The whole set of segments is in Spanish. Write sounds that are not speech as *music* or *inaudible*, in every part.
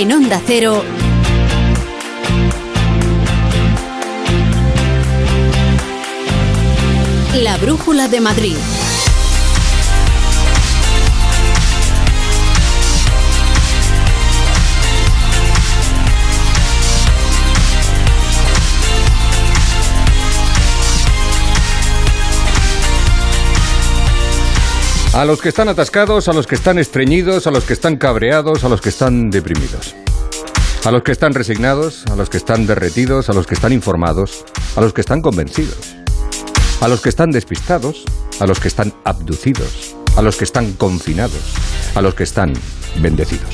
En Onda Cero. La Brújula de Madrid. A los que están atascados, a los que están estreñidos, a los que están cabreados, a los que están deprimidos. A los que están resignados, a los que están derretidos, a los que están informados, a los que están convencidos. A los que están despistados, a los que están abducidos, a los que están confinados, a los que están bendecidos.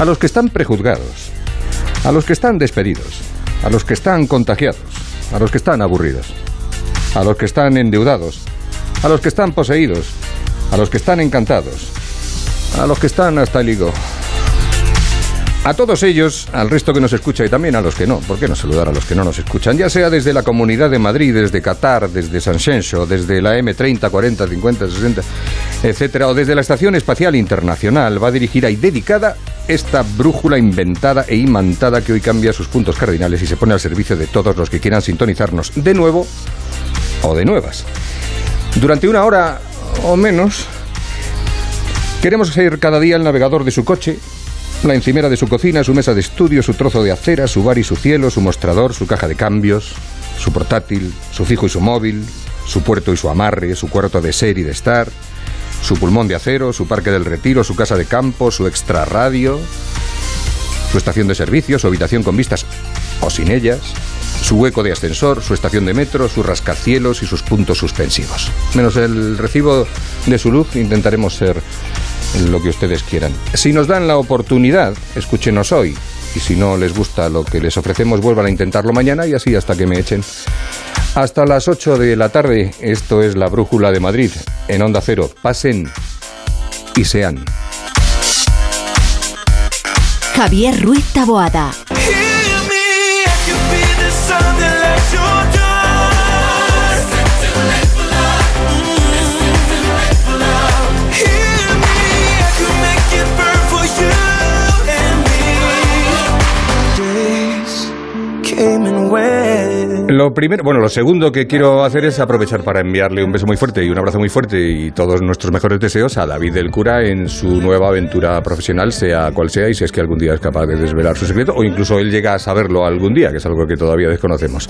A los que están prejuzgados, a los que están despedidos, a los que están contagiados, a los que están aburridos, a los que están endeudados, a los que están poseídos, a los que están encantados, a los que están hasta el higo. A todos ellos, al resto que nos escucha y también a los que no, ¿por qué no saludar a los que no nos escuchan? Ya sea desde la Comunidad de Madrid, desde Qatar, desde San Xenxo, desde la M30, 40, 50, 60, etcétera, o desde la Estación Espacial Internacional, va a dirigir ahí dedicada esta brújula inventada e imantada que hoy cambia sus puntos cardinales y se pone al servicio de todos los que quieran sintonizarnos de nuevo o de nuevas. Durante una hora o menos, queremos ser cada día el navegador de su coche, la encimera de su cocina, su mesa de estudio, su trozo de acera, su bar y su cielo, su mostrador, su caja de cambios, su portátil, su fijo y su móvil, su puerto y su amarre, su cuarto de ser y de estar, su pulmón de acero, su parque del retiro, su casa de campo, su extra radio, su estación de servicio, su habitación con vistas sin ellas, su hueco de ascensor, su estación de metro, sus rascacielos y sus puntos suspensivos. Menos el recibo de su luz, intentaremos ser lo que ustedes quieran. Si nos dan la oportunidad, escúchenos hoy. Y si no les gusta lo que les ofrecemos, vuelvan a intentarlo mañana y así hasta que me echen. Hasta las 8 de la tarde, esto es la Brújula de Madrid, en Onda Cero. Pasen y sean. Javier Ruiz Taboada. Lo primero, bueno, lo segundo que quiero hacer es aprovechar para enviarle un beso muy fuerte y un abrazo muy fuerte y todos nuestros mejores deseos a David del Cura en su nueva aventura profesional, sea cual sea, y si es que algún día es capaz de desvelar su secreto, o incluso él llega a saberlo algún día, que es algo que todavía desconocemos.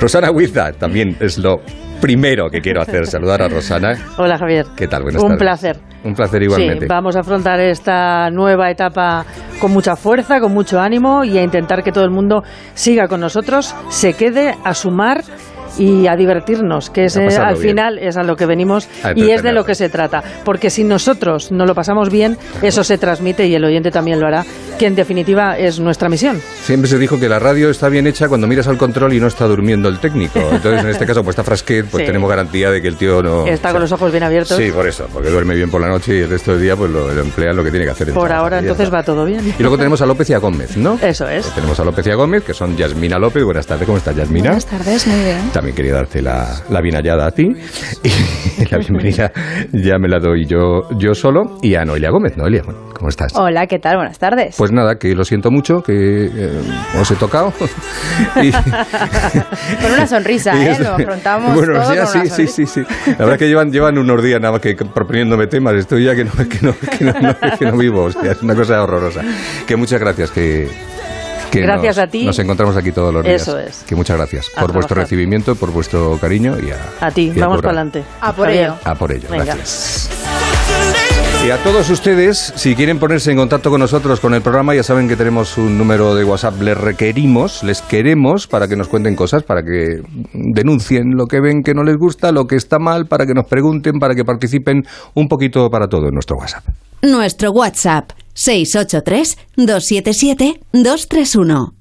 Rosana Huiza también es lo primero que quiero hacer, saludar a Rosana. Hola Javier. ¿Qué tal? Buenas Un tardes. placer. Un placer igualmente. Sí, vamos a afrontar esta nueva etapa con mucha fuerza, con mucho ánimo y a intentar que todo el mundo siga con nosotros, se quede a sumar y a divertirnos, que es, al bien. final es a lo que venimos y es de lo que se trata. Porque si nosotros no lo pasamos bien, eso se transmite y el oyente también lo hará, que en definitiva es nuestra misión. Siempre se dijo que la radio está bien hecha cuando miras al control y no está durmiendo el técnico. Entonces, en este caso, pues está Frasquet, pues Sí. tenemos garantía de que el tío no... Está o sea, con los ojos bien abiertos. Sí, por eso, porque duerme bien por la noche y el resto del día pues lo, lo emplea en lo que tiene que hacer. Por ahora entonces va todo bien. Y luego tenemos a López y a Gómez, ¿no? Eso es. Eh, tenemos a López y a Gómez, que son Yasmina López. Buenas tardes, ¿cómo estás, Yasmina? Buenas tardes, muy bien. También quería darte la, la bien hallada a ti. Y *laughs* la bienvenida ya me la doy yo, yo solo. Y a Noelia Gómez. Noelia, bueno, ¿cómo estás? Hola, ¿qué tal? Buenas tardes. Pues nada, que lo siento mucho, que eh, os he tocado. *laughs* Y- *laughs* con una sonrisa, *laughs* y ¿eh? Lo afrontamos Bueno, todo ya, con sí, una sí, sí, sí. La verdad que llevan, llevan unos días nada más que proponiéndome temas. Estoy ya que no, que no, que no, no- que no vivo. es una cosa horrorosa. Que muchas gracias, que... que Gracias nos, a ti. Nos encontramos aquí todos los días. Eso es. Que muchas gracias A por vuestro recibimiento, por vuestro cariño y a... A ti, y a vamos para adelante. A por ello. A por ello, Venga. gracias. Y a todos ustedes, si quieren ponerse en contacto con nosotros, con el programa, ya saben que tenemos un número de WhatsApp. Les requerimos, les queremos para que nos cuenten cosas, para que denuncien lo que ven que no les gusta, lo que está mal, para que nos pregunten, para que participen un poquito para todo en nuestro WhatsApp. Nuestro WhatsApp 683-277-231.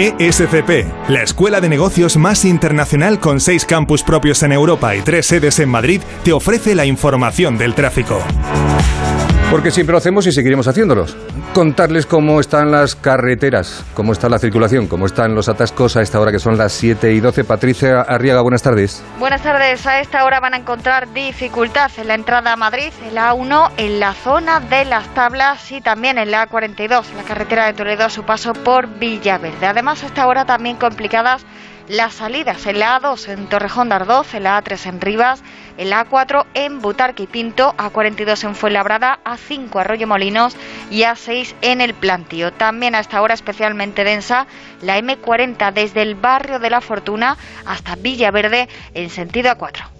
ESCP, la escuela de negocios más internacional con seis campus propios en Europa y tres sedes en Madrid, te ofrece la información del tráfico. Porque siempre lo hacemos y seguiremos haciéndolos. Contarles cómo están las carreteras, cómo está la circulación, cómo están los atascos a esta hora que son las 7 y 12. Patricia Arriaga, buenas tardes. Buenas tardes. A esta hora van a encontrar dificultad en la entrada a Madrid, en la A1, en la zona de las tablas y también en la A42, en la carretera de Toledo a su paso por Villaverde. Además, a esta hora también complicadas las salidas en la A2 en Torrejón de Ardoz, en la A3 en Rivas, en la A4 en Butarque y Pinto, A42 en Fuenlabrada, A5 Arroyo Molinos y A6 en El Plantío. También a esta hora especialmente densa la M40 desde el barrio de la Fortuna hasta Villaverde en sentido A4.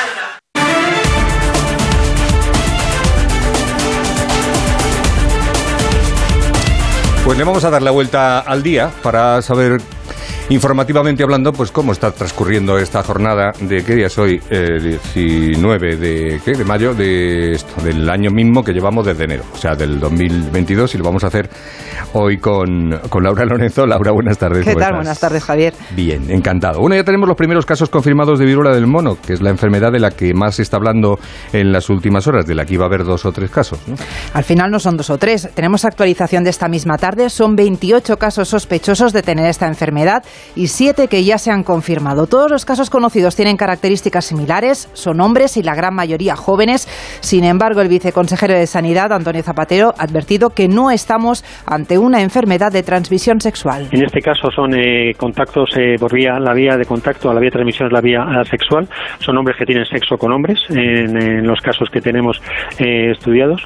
Pues le vamos a dar la vuelta al día para saber informativamente hablando, pues cómo está transcurriendo esta jornada de qué día es hoy, eh, 19 de, ¿qué? de mayo de esto, del año mismo que llevamos desde enero, o sea, del 2022 y lo vamos a hacer hoy con, con Laura Lorenzo. Laura, buenas tardes. ¿Qué ¿cómo tal? Buenas tardes, Javier. Bien, encantado. Bueno, ya tenemos los primeros casos confirmados de viruela del mono, que es la enfermedad de la que más se está hablando en las últimas horas, de la que iba a haber dos o tres casos. ¿no? Al final no son dos o tres. Tenemos actualización de esta misma tarde. Son 28 casos sospechosos de tener esta enfermedad y 7 que ya se han confirmado. Todos los casos conocidos tienen características similares, son hombres y la gran mayoría jóvenes. Sin embargo, el viceconsejero de Sanidad, Antonio Zapatero, ha advertido que no estamos ante una enfermedad de transmisión sexual. En este caso son eh, contactos eh, por vía, la vía de contacto, la vía de transmisión es la vía eh, sexual. Son hombres que tienen sexo con hombres, en, los casos que tenemos eh, estudiados.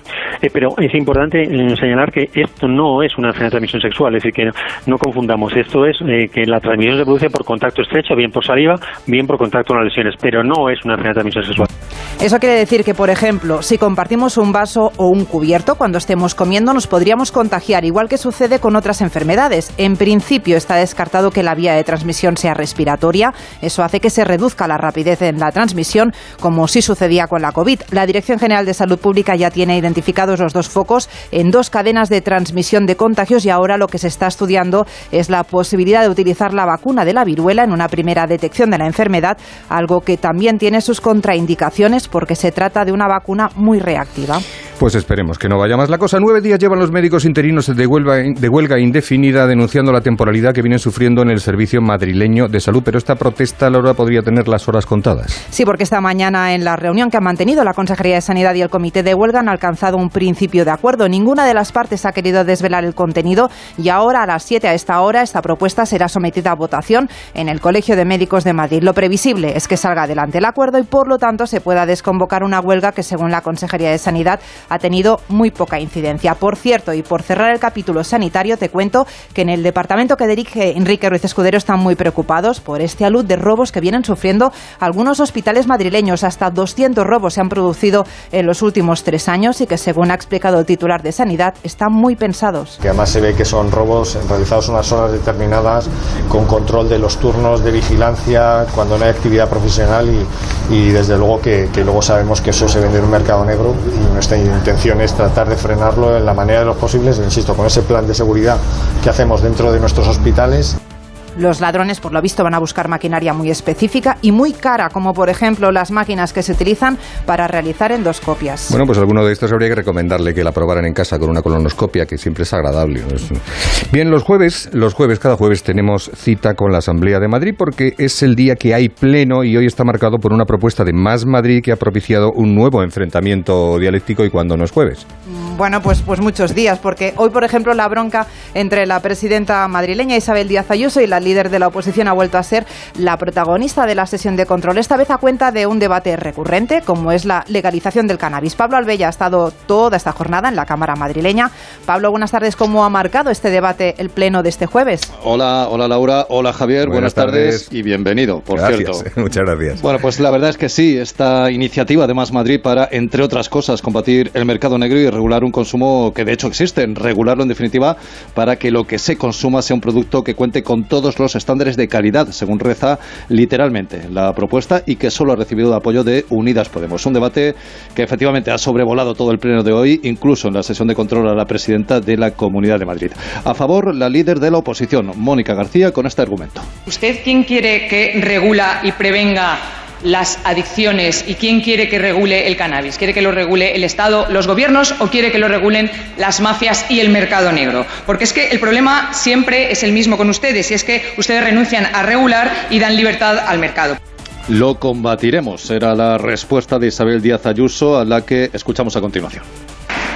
Pero es importante señalar que esto no es una enfermedad de transmisión sexual, es decir, que no, no confundamos. Esto es que la transmisión se produce por contacto estrecho, bien por saliva, bien por contacto con las lesiones, pero no es una enfermedad de transmisión sexual. Eso quiere decir que, por ejemplo, si compartimos un vaso o un cubierto cuando estemos comiendo, nos podríamos contagiar, igual que sucede con otras enfermedades. En principio está descartado que la vía de transmisión sea respiratoria. Eso hace que se reduzca la rapidez en la transmisión, como sí sucedía con la COVID. La Dirección General de Salud Pública ya tiene identificados los dos focos en dos cadenas de transmisión de contagios y ahora lo que se está estudiando es la posibilidad de utilizar la vacuna de la viruela en una primera detección de la enfermedad, algo que también tiene sus contraindicaciones porque se trata de una vacuna muy reactiva. Pues esperemos que no vaya más la cosa. Nueve días llevan los médicos interinos de huelga, de huelga indefinida denunciando la temporalidad que vienen sufriendo en el servicio madrileño de salud. Pero esta protesta, Laura, podría tener las horas contadas. Sí, porque esta mañana en la reunión que han mantenido la Consejería de Sanidad y el Comité de Huelga han alcanzado un principio de acuerdo. Ninguna de las partes ha querido desvelar el contenido y ahora a las 7 a esta hora esta propuesta será sometida a votación en el Colegio de Médicos de Madrid. Lo previsible es que salga adelante el acuerdo y por lo tanto se pueda desconvocar una huelga que según la Consejería de Sanidad ha tenido muy poca incidencia. Por cierto, y por cerrar el capítulo sanitario, te cuento que en el departamento que dirige Enrique Ruiz Escudero están muy preocupados por este alud de robos que vienen sufriendo algunos hospitales madrileños. Hasta 200 robos se han producido en los últimos tres años y que, según ha explicado el titular de Sanidad, están muy pensados. Que además se ve que son robos realizados en unas horas determinadas con control de los turnos de vigilancia cuando no hay actividad profesional y, desde luego que, que luego sabemos que eso se vende en un mercado negro y nuestra intención es tratar de frenarlo en la manera de los posibles, insisto, con ese plan de seguridad que hacemos dentro de nuestros hospitales. Los ladrones, por lo visto, van a buscar maquinaria muy específica y muy cara, como por ejemplo las máquinas que se utilizan para realizar endoscopias. Bueno, pues alguno de estos habría que recomendarle que la probaran en casa con una colonoscopia, que siempre es agradable. Bien, los jueves, los jueves, cada jueves tenemos cita con la Asamblea de Madrid porque es el día que hay pleno y hoy está marcado por una propuesta de Más Madrid que ha propiciado un nuevo enfrentamiento dialéctico y cuando no es jueves. Bueno, pues, pues muchos días, porque hoy, por ejemplo, la bronca entre la presidenta madrileña Isabel Díaz Ayuso y la líder de la oposición ha vuelto a ser la protagonista de la sesión de control. Esta vez a cuenta de un debate recurrente, como es la legalización del cannabis. Pablo Albella ha estado toda esta jornada en la Cámara madrileña. Pablo, buenas tardes. ¿Cómo ha marcado este debate el pleno de este jueves? Hola, hola Laura, hola Javier, buenas, Buenas tardes. tardes. y bienvenido, por Gracias, cierto. muchas gracias. Bueno, pues la verdad es que sí, esta iniciativa de Más Madrid para, entre otras cosas, combatir el mercado negro y regular un consumo que de hecho existe, regularlo en definitiva para que lo que se consuma sea un producto que cuente con todos los estándares de calidad, según reza literalmente la propuesta y que solo ha recibido el apoyo de Unidas Podemos. Un debate que efectivamente ha sobrevolado todo el pleno de hoy, incluso en la sesión de control a la presidenta de la Comunidad de Madrid. A favor, la líder de la oposición, Mónica García, con este argumento. ¿Usted quién quiere que regula y prevenga las adicciones y quién quiere que regule el cannabis. ¿Quiere que lo regule el Estado, los gobiernos o quiere que lo regulen las mafias y el mercado negro? Porque es que el problema siempre es el mismo con ustedes y es que ustedes renuncian a regular y dan libertad al mercado. Lo combatiremos, era la respuesta de Isabel Díaz Ayuso a la que escuchamos a continuación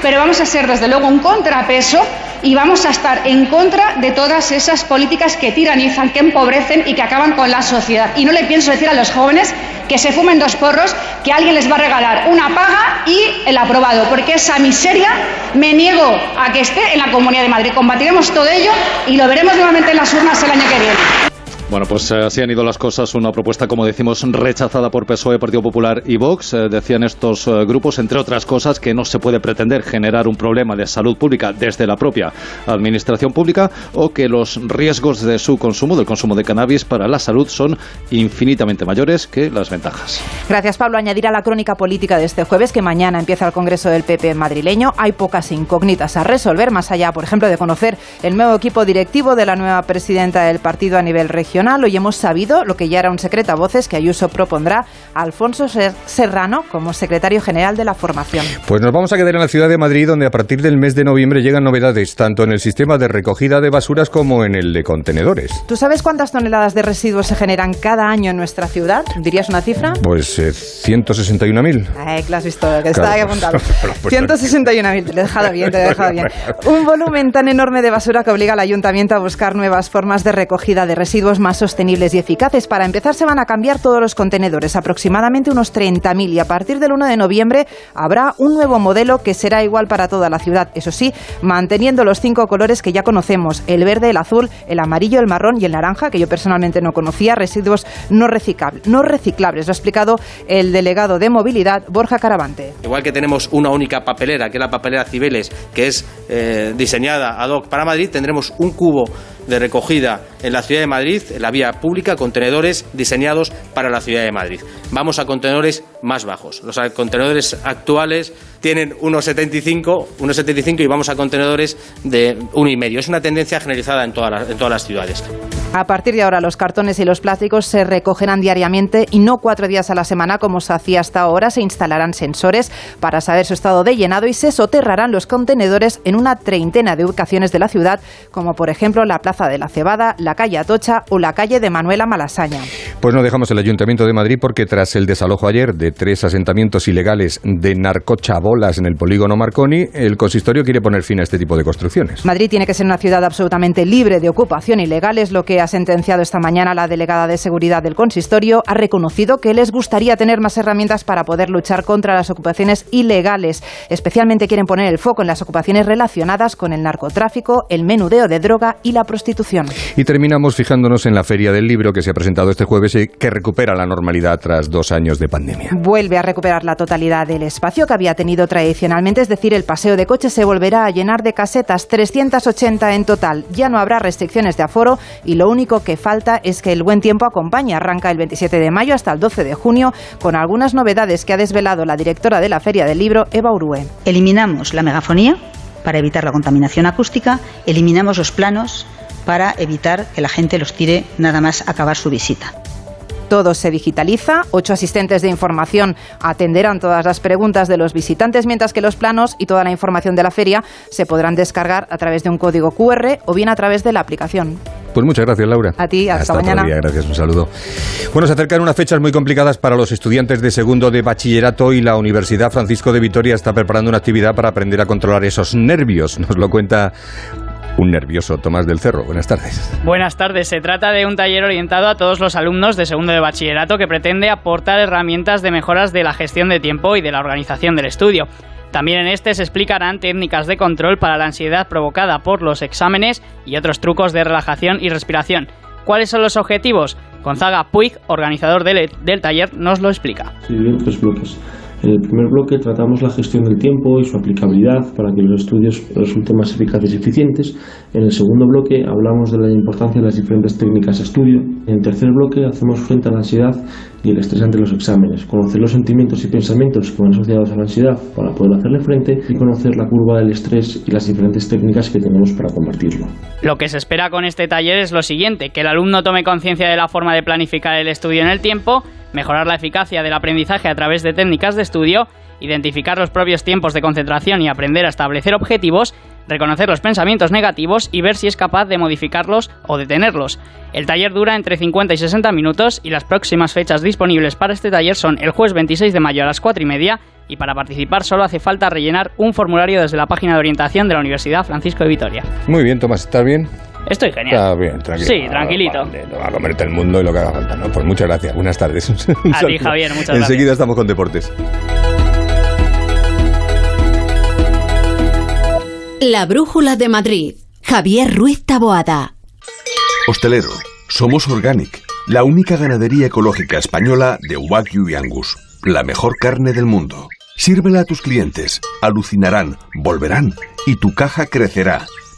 pero vamos a ser desde luego un contrapeso y vamos a estar en contra de todas esas políticas que tiranizan, que empobrecen y que acaban con la sociedad. Y no le pienso decir a los jóvenes que se fumen dos porros, que alguien les va a regalar una paga y el aprobado, porque esa miseria me niego a que esté en la Comunidad de Madrid. Combatiremos todo ello y lo veremos nuevamente en las urnas el año que viene. Bueno, pues eh, así han ido las cosas. Una propuesta, como decimos, rechazada por PSOE, Partido Popular y Vox. Eh, decían estos eh, grupos, entre otras cosas, que no se puede pretender generar un problema de salud pública desde la propia administración pública o que los riesgos de su consumo, del consumo de cannabis para la salud, son infinitamente mayores que las ventajas. Gracias, Pablo. Añadir a la crónica política de este jueves que mañana empieza el Congreso del PP madrileño. Hay pocas incógnitas a resolver, más allá, por ejemplo, de conocer el nuevo equipo directivo de la nueva presidenta del partido a nivel regional Hoy hemos sabido lo que ya era un secreto a voces que Ayuso propondrá a Alfonso Serrano como secretario general de la formación. Pues nos vamos a quedar en la ciudad de Madrid, donde a partir del mes de noviembre llegan novedades tanto en el sistema de recogida de basuras como en el de contenedores. ¿Tú sabes cuántas toneladas de residuos se generan cada año en nuestra ciudad? ¿Dirías una cifra? Pues eh, 161.000. Ay, que has visto, que estaba ahí apuntado. *laughs* 161.000, te he dejado bien, te he dejado bien. *laughs* Un volumen tan enorme de basura que obliga al ayuntamiento a buscar nuevas formas de recogida de residuos más sostenibles y eficaces. Para empezar, se van a cambiar todos los contenedores, aproximadamente unos 30.000, y a partir del 1 de noviembre habrá un nuevo modelo que será igual para toda la ciudad. Eso sí, manteniendo los cinco colores que ya conocemos, el verde, el azul, el amarillo, el marrón y el naranja, que yo personalmente no conocía, residuos no reciclables. No reciclables, lo ha explicado el delegado de movilidad, Borja Caravante. Igual que tenemos una única papelera, que es la papelera Cibeles, que es eh, diseñada ad hoc para Madrid, tendremos un cubo de recogida en la ciudad de Madrid, en la vía pública, contenedores diseñados para la ciudad de Madrid. Vamos a contenedores más bajos. Los contenedores actuales tienen unos 75, unos 75 y vamos a contenedores de uno y medio. Es una tendencia generalizada en todas las, en todas las ciudades. A partir de ahora, los cartones y los plásticos se recogerán diariamente y no cuatro días a la semana como se hacía hasta ahora. Se instalarán sensores para saber su estado de llenado y se soterrarán los contenedores en una treintena de ubicaciones de la ciudad, como por ejemplo la Plaza de la Cebada, la calle Atocha o la calle de Manuela Malasaña. Pues no dejamos el Ayuntamiento de Madrid porque tras el desalojo ayer de tres asentamientos ilegales de narcochabolas en el polígono Marconi, el consistorio quiere poner fin a este tipo de construcciones. Madrid tiene que ser una ciudad absolutamente libre de ocupación ilegal, es lo que ha sentenciado esta mañana la delegada de seguridad del consistorio, ha reconocido que les gustaría tener más herramientas para poder luchar contra las ocupaciones ilegales. Especialmente quieren poner el foco en las ocupaciones relacionadas con el narcotráfico, el menudeo de droga y la prostitución. Y terminamos fijándonos en la Feria del Libro que se ha presentado este jueves y que recupera la normalidad tras dos años de pandemia. Vuelve a recuperar la totalidad del espacio que había tenido tradicionalmente, es decir, el paseo de coches se volverá a llenar de casetas, 380 en total. Ya no habrá restricciones de aforo y lo único que falta es que el buen tiempo acompañe. Arranca el 27 de mayo hasta el 12 de junio con algunas novedades que ha desvelado la directora de la Feria del Libro, Eva Urue. Eliminamos la megafonía para evitar la contaminación acústica, eliminamos los planos para evitar que la gente los tire nada más acabar su visita. Todo se digitaliza, ocho asistentes de información atenderán todas las preguntas de los visitantes, mientras que los planos y toda la información de la feria se podrán descargar a través de un código QR o bien a través de la aplicación. Pues muchas gracias, Laura. A ti, hasta, mañana. gracias, un saludo. Bueno, se acercan unas fechas muy complicadas para los estudiantes de segundo de bachillerato y la Universidad Francisco de Vitoria está preparando una actividad para aprender a controlar esos nervios. Nos lo cuenta un nervioso Tomás del Cerro. Buenas tardes. Buenas tardes. Se trata de un taller orientado a todos los alumnos de segundo de bachillerato que pretende aportar herramientas de mejoras de la gestión de tiempo y de la organización del estudio. También en este se explicarán técnicas de control para la ansiedad provocada por los exámenes y otros trucos de relajación y respiración. ¿Cuáles son los objetivos? Gonzaga Puig, organizador del, del taller, nos lo explica. Sí, tres bloques. En el primer bloque tratamos la gestión del tiempo y su aplicabilidad para que los estudios resulten más eficaces y eficientes. En el segundo bloque hablamos de la importancia de las diferentes técnicas de estudio. En el tercer bloque hacemos frente a la ansiedad y el estrés ante los exámenes, conocer los sentimientos y pensamientos que van asociados a la ansiedad para poder hacerle frente y conocer la curva del estrés y las diferentes técnicas que tenemos para combatirlo. Lo que se espera con este taller es lo siguiente, que el alumno tome conciencia de la forma de planificar el estudio en el tiempo, mejorar la eficacia del aprendizaje a través de técnicas de estudio, identificar los propios tiempos de concentración y aprender a establecer objetivos, reconocer los pensamientos negativos y ver si es capaz de modificarlos o detenerlos. El taller dura entre 50 y 60 minutos y las próximas fechas disponibles para este taller son el jueves 26 de mayo a las 4 y media y para participar solo hace falta rellenar un formulario desde la página de orientación de la Universidad Francisco de Vitoria. Muy bien, Tomás, ¿estás bien? Estoy genial. Está bien, tranquilo. Sí, tranquilito. Va a comerte el mundo y lo que haga falta, ¿no? Pues muchas gracias. Buenas tardes. *laughs* A ti. Javier, muchas gracias. Enseguida estamos con deportes. La Brújula de Madrid. Javier Ruiz Taboada. Hostelero, somos Organic, la única ganadería ecológica española de Wagyu y Angus, la mejor carne del mundo. Sírvela a tus clientes, alucinarán, volverán y tu caja crecerá.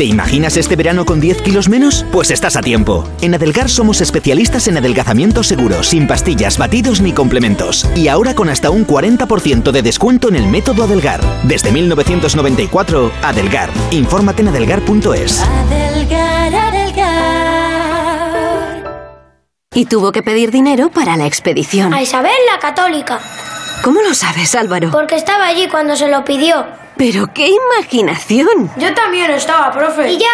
¿Te imaginas este verano con 10 kilos menos? Pues estás a tiempo. En Adelgar somos especialistas en adelgazamiento seguro, sin pastillas, batidos ni complementos. Y ahora con hasta un 40% de descuento en el método Adelgar. Desde 1994, Adelgar. Infórmate en adelgar.es. Adelgar, adelgar. Y tuvo que pedir dinero para la expedición. A Isabel la católica. ¿Cómo lo sabes, Álvaro? Porque estaba allí cuando se lo pidió. Pero qué imaginación. Yo también estaba, profe. Y ya.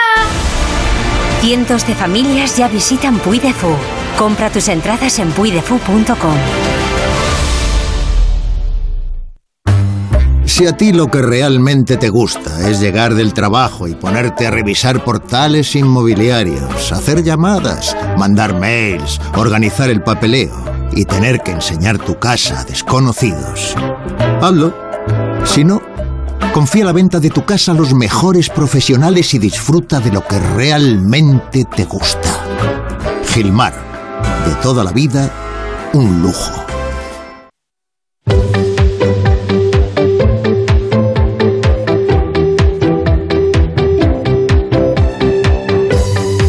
Cientos de familias ya visitan Puy de Fou. Compra tus entradas en puydefou.com. Si a ti lo que realmente te gusta es llegar del trabajo y ponerte a revisar portales inmobiliarios, hacer llamadas, mandar mails, organizar el papeleo y tener que enseñar tu casa a desconocidos, hazlo. Si no, confía la venta de tu casa a los mejores profesionales y disfruta de lo que realmente te gusta. Gilmar, de toda la vida, un lujo.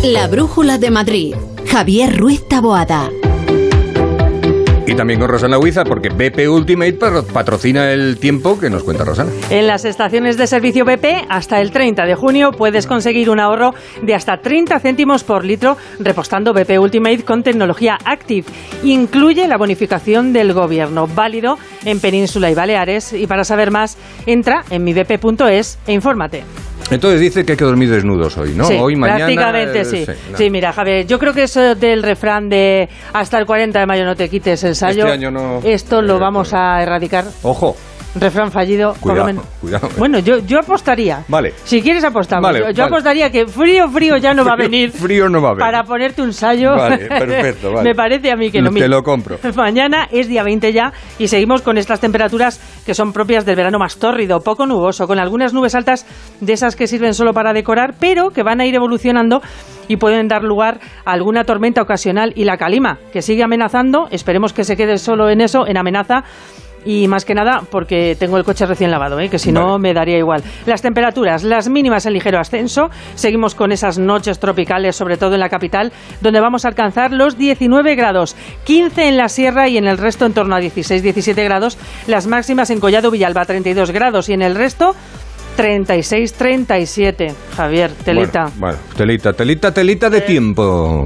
La Brújula de Madrid. Javier Ruiz Taboada. Y también con Rosana Huiza, porque BP Ultimate patro- patrocina el tiempo que nos cuenta Rosana. En las estaciones de servicio BP, hasta el 30 de junio puedes conseguir un ahorro de hasta 30 céntimos por litro repostando BP Ultimate con tecnología Active. Incluye la bonificación del gobierno, válido en Península y Baleares. Y para saber más, entra en mibp.es e infórmate. Entonces dice que hay que dormir desnudos hoy, ¿no? Sí, hoy, mañana. prácticamente eh, sí. no. Sí, mira, Javier, yo creo que eso del refrán de hasta el 40 de mayo no te quites el sayo, Este año no- esto lo vamos a erradicar. Ojo, Refrán fallido, por lo cuidado, menos. cuidado. Bueno, yo, yo apostaría. Vale. Si quieres apostamos. Vale, yo yo vale. apostaría que frío, frío ya no va a venir Frío no va a haber. para ponerte un. Vale, perfecto, *laughs* vale. Me parece a mí que no. Te lo compro. *laughs* Mañana es día 20 ya y seguimos con estas temperaturas que son propias del verano más tórrido, poco nuboso, con algunas nubes altas de esas que sirven solo para decorar, pero que van a ir evolucionando y pueden dar lugar a alguna tormenta ocasional y la calima, que sigue amenazando, esperemos que se quede solo en eso, en amenaza. Y más que nada porque tengo el coche recién lavado, ¿eh? que si no me daría igual. Las temperaturas, las mínimas en ligero ascenso. Seguimos con esas noches tropicales, sobre todo en la capital, donde vamos a alcanzar los 19 grados. 15 en la sierra y en el resto en torno a 16-17 grados. Las máximas en Collado Villalba 32 grados y en el resto 36-37. Javier, telita. Bueno, bueno, telita, telita, telita de tiempo.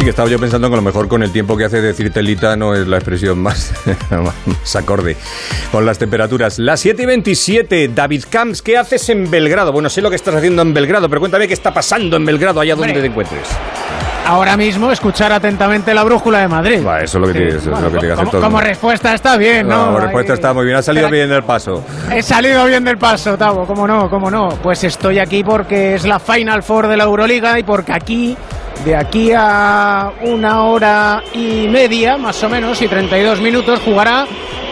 Sí, que estaba yo pensando que a lo mejor con el tiempo que hace decir telita no es la expresión más, *laughs* más acorde con las temperaturas. Las 7 y 27, David Camps, ¿qué haces en Belgrado? Bueno, sé lo que estás haciendo en Belgrado, pero cuéntame qué está pasando en Belgrado, allá donde te encuentres. Ahora mismo escuchar atentamente la brújula de Madrid. Va, eso es lo que, tienes, eso es lo que que hacer Como, todo. como respuesta está bien, ¿no? Como respuesta está muy bien, ha salido bien el paso. *laughs* He salido bien del paso, Tavo, cómo no, cómo no. Pues estoy aquí porque es la Final Four de la Euroliga y porque aquí, de aquí a una hora y media, más o menos, y 32 minutos, jugará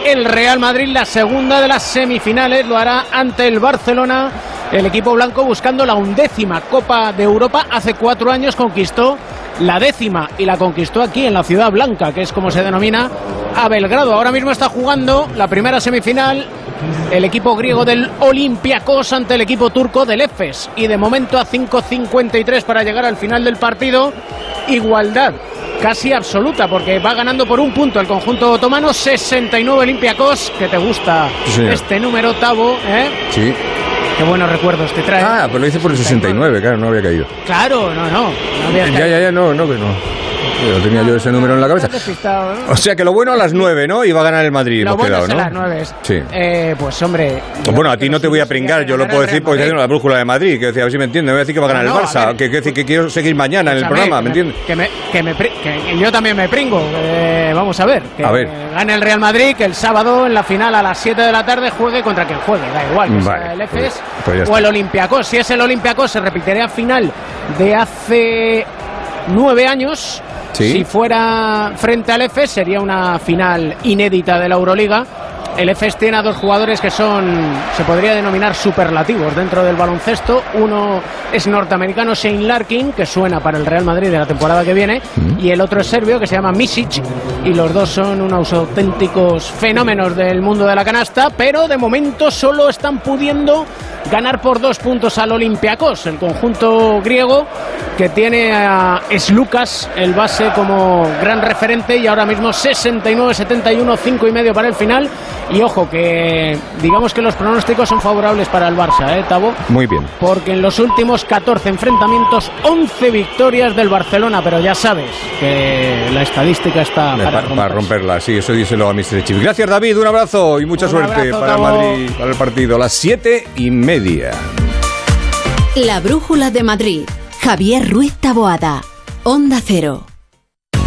el Real Madrid la segunda de las semifinales. Lo hará ante el Barcelona. El equipo blanco buscando la undécima Copa de Europa. Hace cuatro años conquistó la décima y la conquistó aquí en la Ciudad Blanca, que es como se denomina a Belgrado. Ahora mismo está jugando la primera semifinal el equipo griego del Olympiacos ante el equipo turco del Efes. Y de momento a 5.53 para llegar al final del partido, igualdad casi absoluta, porque va ganando por un punto el conjunto otomano, 69 Olympiacos, que te gusta Sí, este número, Tavo, ¿eh? Sí. Qué buenos recuerdos te trae. Ah, pero lo hice por el 69, claro, no había caído. Claro, no, no. Ya, ya, ya, no, no, que no. Yo tenía yo ese número en la cabeza. ¿no? O sea que lo bueno a las 9, ¿no? Y va a ganar el Madrid, Lo hemos bueno quedado, es a ¿no? las nueve. Sí. Eh, pues hombre. Pues bueno, a ti no te voy a pringar, yo lo puedo decir porque estoy la brújula de Madrid, que decía, a ver si me entiendes, voy a decir que va a ganar No, el no, Barça, que, que, que quiero seguir mañana en el Escúchame, programa, ¿me entiendes? Que, me, que, me que yo también me pringo. Eh, vamos a ver. Que A ver. gane el Real Madrid, que el sábado en la final a las 7 de la tarde juegue contra quien juegue. Da igual, que Vale, sea el pues- EFES pues ya o el Olympiacos. Si es el Olympiacos, se repetiría final de hace nueve años. Si fuera frente al EFES, sería una final inédita de la Euroliga. El EFES tiene a dos jugadores que son, se podría denominar superlativos dentro del baloncesto. Uno es norteamericano, Shane Larkin, que suena para el Real Madrid de la temporada que viene, y el otro es serbio, que se llama Misic, y los dos son unos auténticos fenómenos del mundo de la canasta, pero de momento solo están pudiendo ganar por dos puntos al Olympiacos, el conjunto griego que tiene a Slucas, el base, como gran referente y ahora mismo 69-71, 5 y medio para el final. Y ojo, que digamos que los pronósticos son favorables para el Barça, ¿eh, Tabo? Muy bien. Porque en los últimos 14 enfrentamientos, 11 victorias del Barcelona, pero ya sabes que la estadística está para pa- para, romperla, sí, eso díselo a Mr. Chip. Gracias, David, un abrazo y mucha Un suerte abrazo, para. Madrid, para el partido. Las siete y media. La Brújula de Madrid. Javier Ruiz Taboada. Onda Cero.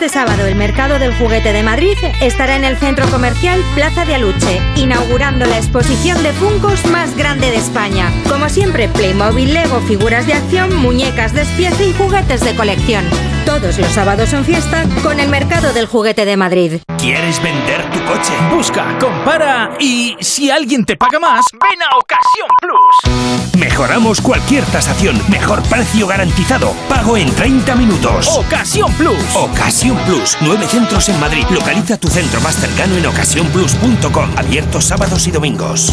Este sábado el Mercado del Juguete de Madrid estará en el centro comercial Plaza de Aluche, inaugurando la exposición de Funkos más grande de España. Como siempre, Playmobil, Lego, figuras de acción, muñecas de despiece y juguetes de colección. Todos los sábados en fiesta con el Mercado del Juguete de Madrid. ¿Quieres vender tu coche? Busca, compara y si alguien te paga más, ven a Ocasión Plus. Mejoramos cualquier tasación, mejor precio garantizado, pago en 30 minutos. Ocasión Plus. Ocasión Plus, nueve centros en Madrid. Localiza tu centro más cercano en ocasiónplus.com, abiertos sábados y domingos.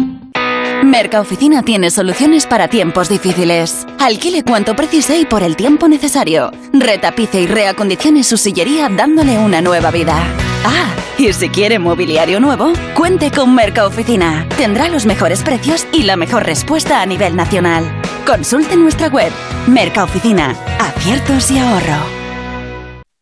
Mercaoficina tiene soluciones para tiempos difíciles. Alquile cuanto precise y por el tiempo necesario. Retapice y reacondicione su sillería dándole una nueva vida. Ah, y si quiere mobiliario nuevo, cuente con Mercaoficina. Tendrá los mejores precios y la mejor respuesta a nivel nacional. Consulte nuestra web. Mercaoficina. Aciertos y ahorro.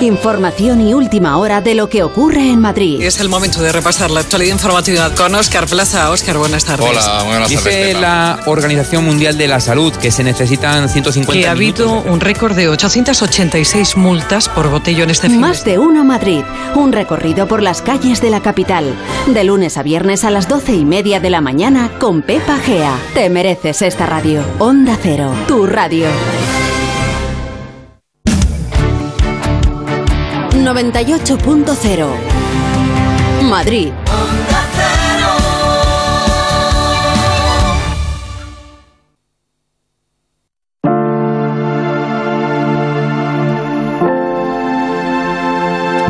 Información y última hora de lo que ocurre en Madrid. Es el momento de repasar la actualidad informativa con Óscar Plaza. Óscar, buenas tardes. Hola, buenas tardes. Dice la Organización Mundial de la Salud que se necesitan 150 Que ha habido un récord de 886 multas por botellón este fin Más de uno Madrid. Un recorrido por las calles de la capital. De lunes a viernes a las doce y media de la mañana con Pepa Gea. Te mereces esta radio. Onda Cero. Tu radio. 98.0 Madrid.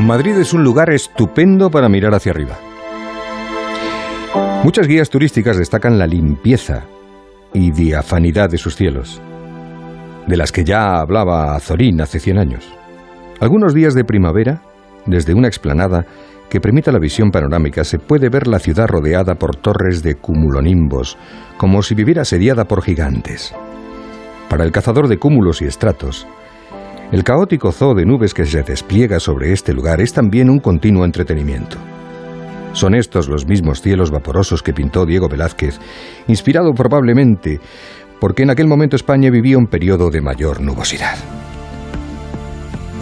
Madrid es un lugar estupendo para mirar hacia arriba. Muchas guías turísticas destacan la limpieza y diafanidad de sus cielos, de las que ya hablaba Azorín hace 100 años. Algunos días de primavera, desde una explanada que permita la visión panorámica, se puede ver la ciudad rodeada por torres de cumulonimbos, como si viviera asediada por gigantes. Para el cazador de cúmulos y estratos, el caótico zoo de nubes que se despliega sobre este lugar es también un continuo entretenimiento. Son estos los mismos cielos vaporosos que pintó Diego Velázquez, inspirado probablemente porque en aquel momento España vivía un periodo de mayor nubosidad.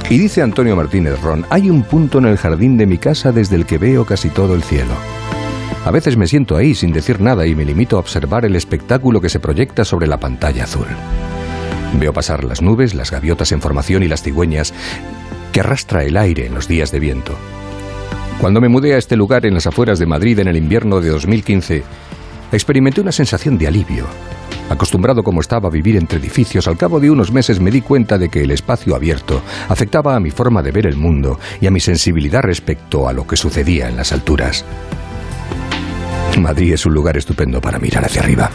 Y dice Antonio Martínez Ron, hay un punto en el jardín de mi casa desde el que veo casi todo el cielo. A veces me siento ahí sin decir nada y me limito a observar el espectáculo que se proyecta sobre la pantalla azul. Veo pasar las nubes, las gaviotas en formación y las cigüeñas que arrastra el aire en los días de viento. Cuando me mudé a este lugar en las afueras de Madrid en el invierno de 2015, experimenté una sensación de alivio. Acostumbrado como estaba a vivir entre edificios, al cabo de unos meses me di cuenta de que el espacio abierto afectaba a mi forma de ver el mundo y a mi sensibilidad respecto a lo que sucedía en las alturas. Madrid es un lugar estupendo para mirar hacia arriba.